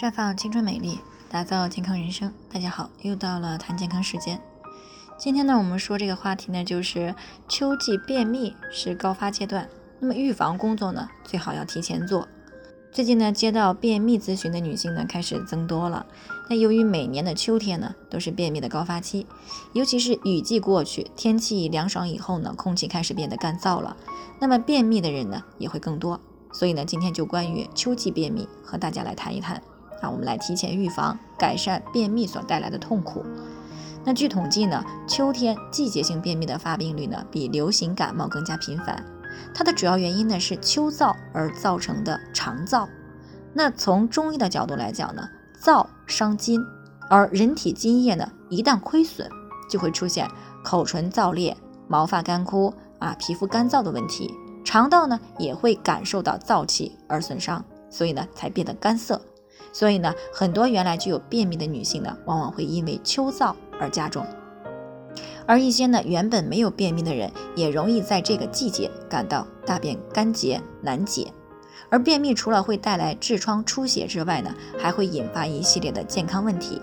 绽放青春美丽，打造健康人生。大家好，又到了谈健康时间。今天呢，我们说这个话题呢，就是秋季便秘是高发阶段，那么预防工作呢，最好要提前做。最近呢，接到便秘咨询的女性呢，开始增多了。那由于每年的秋天呢，都是便秘的高发期，尤其是雨季过去，天气凉爽以后呢，空气开始变得干燥了，那么便秘的人呢，也会更多。所以呢，今天就关于秋季便秘和大家来谈一谈。啊，我们来提前预防，改善便秘所带来的痛苦。那据统计呢，秋天季节性便秘的发病率呢，比流行感冒更加频繁。它的主要原因呢是秋燥而造成的肠燥。那从中医的角度来讲呢，燥伤津，而人体津液呢一旦亏损，就会出现口唇燥裂、毛发干枯啊、皮肤干燥的问题。肠道呢也会感受到燥气而损伤，所以呢才变得干涩。所以呢，很多原来具有便秘的女性呢，往往会因为秋燥而加重，而一些呢原本没有便秘的人，也容易在这个季节感到大便干结难解。而便秘除了会带来痔疮出血之外呢，还会引发一系列的健康问题。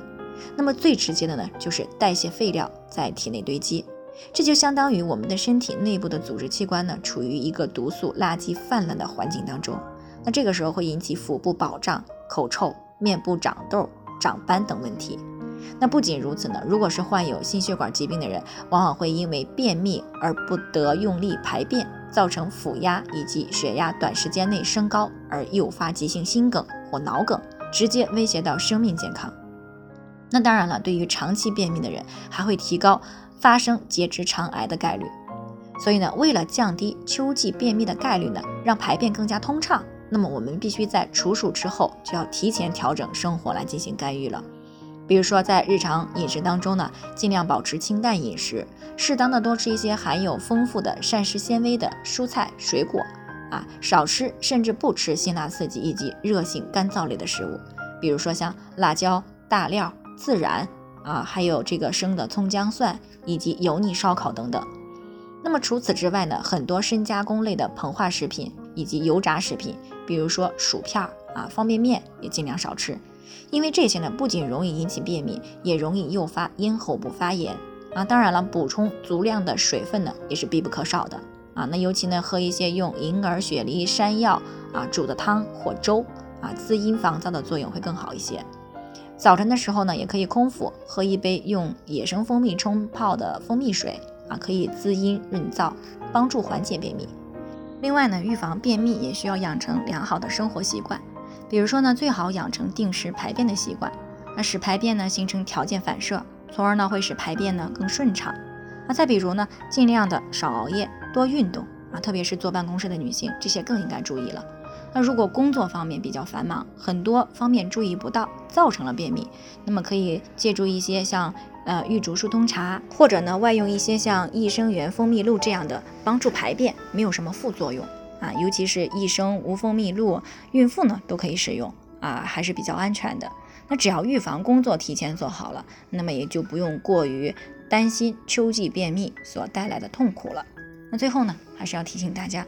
那么最直接的呢，就是代谢废料在体内堆积，这就相当于我们的身体内部的组织器官呢，处于一个毒素垃圾泛滥的环境当中。那这个时候会引起腹部饱胀、口臭、面部长痘、长斑等问题。那不仅如此呢，如果是患有心血管疾病的人，往往会因为便秘而不得用力排便，造成腹压以及血压短时间内升高，而诱发急性心梗或脑梗，直接威胁到生命健康。那当然了，对于长期便秘的人，还会提高发生结直肠癌的概率。所以呢，为了降低秋季便秘的概率呢，让排便更加通畅。那么我们必须在处暑之后就要提前调整生活来进行干预了。比如说在日常饮食当中呢，尽量保持清淡饮食，适当的多吃一些含有丰富的膳食纤维的蔬菜水果啊，少吃甚至不吃辛辣刺激以及热性干燥类的食物，比如说像辣椒、大料、孜然啊，还有这个生的葱姜蒜以及油腻烧烤等等。那么除此之外呢，很多深加工类的膨化食品以及油炸食品。比如说薯片啊，方便面也尽量少吃，因为这些呢不仅容易引起便秘，也容易诱发咽喉部发炎啊。当然了，补充足量的水分呢也是必不可少的啊。那尤其呢，喝一些用银耳、雪梨、山药啊煮的汤或粥啊，滋阴防燥的作用会更好一些。早晨的时候呢，也可以空腹喝一杯用野生蜂蜜冲泡的蜂蜜水啊，可以滋阴润燥，帮助缓解便秘。另外呢，预防便秘也需要养成良好的生活习惯，比如说呢，最好养成定时排便的习惯，那使排便呢形成条件反射，从而呢会使排便呢更顺畅。那再比如呢，尽量的少熬夜，多运动啊，特别是坐办公室的女性，这些更应该注意了。那如果工作方面比较繁忙，很多方面注意不到，造成了便秘，那么可以借助一些像。呃，玉竹疏通茶，或者呢，外用一些像益生元蜂蜜露这样的帮助排便，没有什么副作用啊。尤其是益生无蜂蜜露，孕妇呢都可以使用啊，还是比较安全的。那只要预防工作提前做好了，那么也就不用过于担心秋季便秘所带来的痛苦了。那最后呢，还是要提醒大家，